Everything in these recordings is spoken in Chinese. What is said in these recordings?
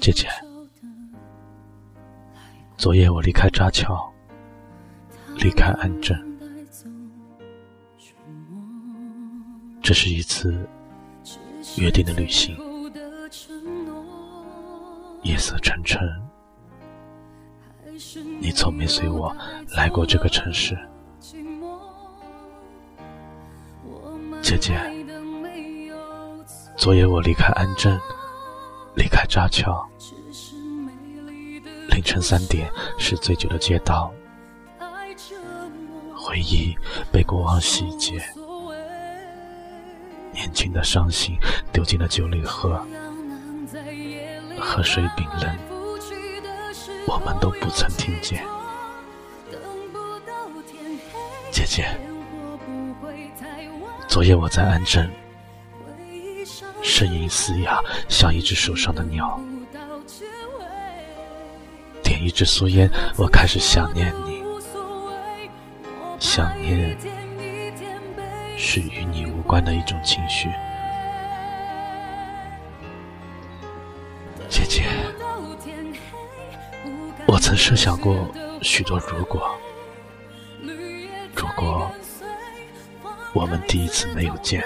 姐姐，昨夜我离开扎桥，离开安镇，这是一次约定的旅行。夜色沉沉，你从没随我来过这个城市，姐姐。昨夜我离开安镇，离开扎桥，凌晨三点是醉酒的街道，回忆被过往洗劫，年轻的伤心丢进了酒里喝。河水冰冷，我们都不曾听见。姐姐，昨夜我在安镇，声音嘶哑，像一只受伤的鸟。点一支素烟，我开始想念你。想念是与你无关的一种情绪。姐姐，我曾设想过许多如果，如果我们第一次没有见，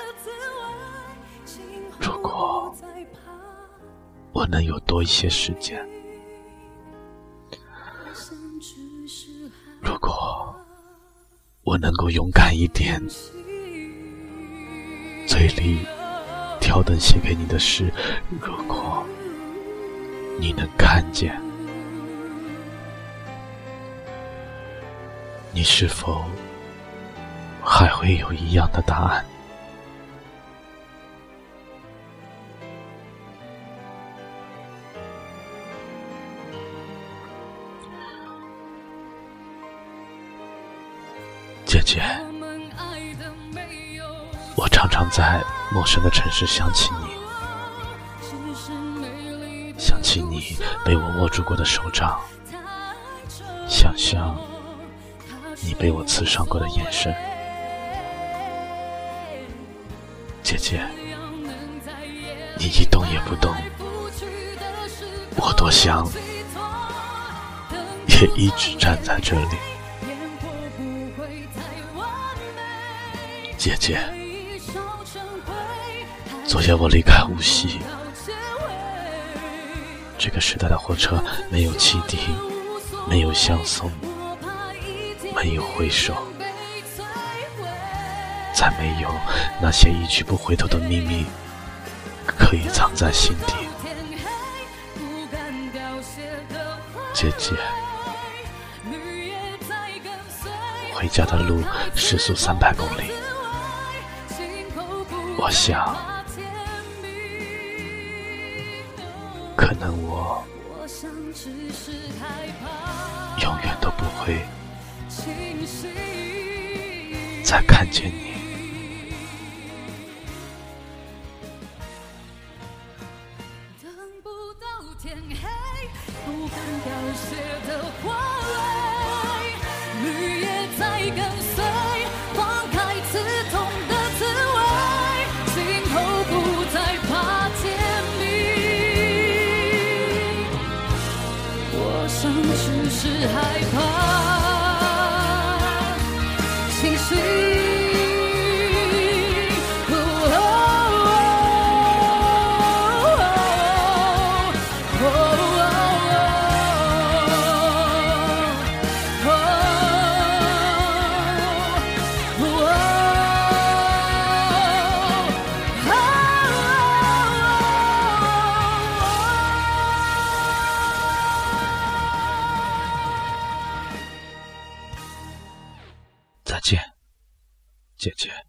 能有多一些时间，如果我能够勇敢一点，嘴里挑灯写给你的诗，如果。你能看见？你是否还会有一样的答案？姐，我常常在陌生的城市想起你。想起你被我握住过的手掌，想象你被我刺伤过的眼神，姐姐，你一动也不动，我多想也一直站在这里，姐姐，昨夜我离开无锡。这个时代的火车没有汽笛，没有相送，没有挥手，再没有那些一去不回头的秘密可以藏在心底。姐姐，回家的路时速三百公里，我想。可能我永远都不会再看见你。不，敢凋谢的花蕊，绿叶在跟只是害怕，姐姐。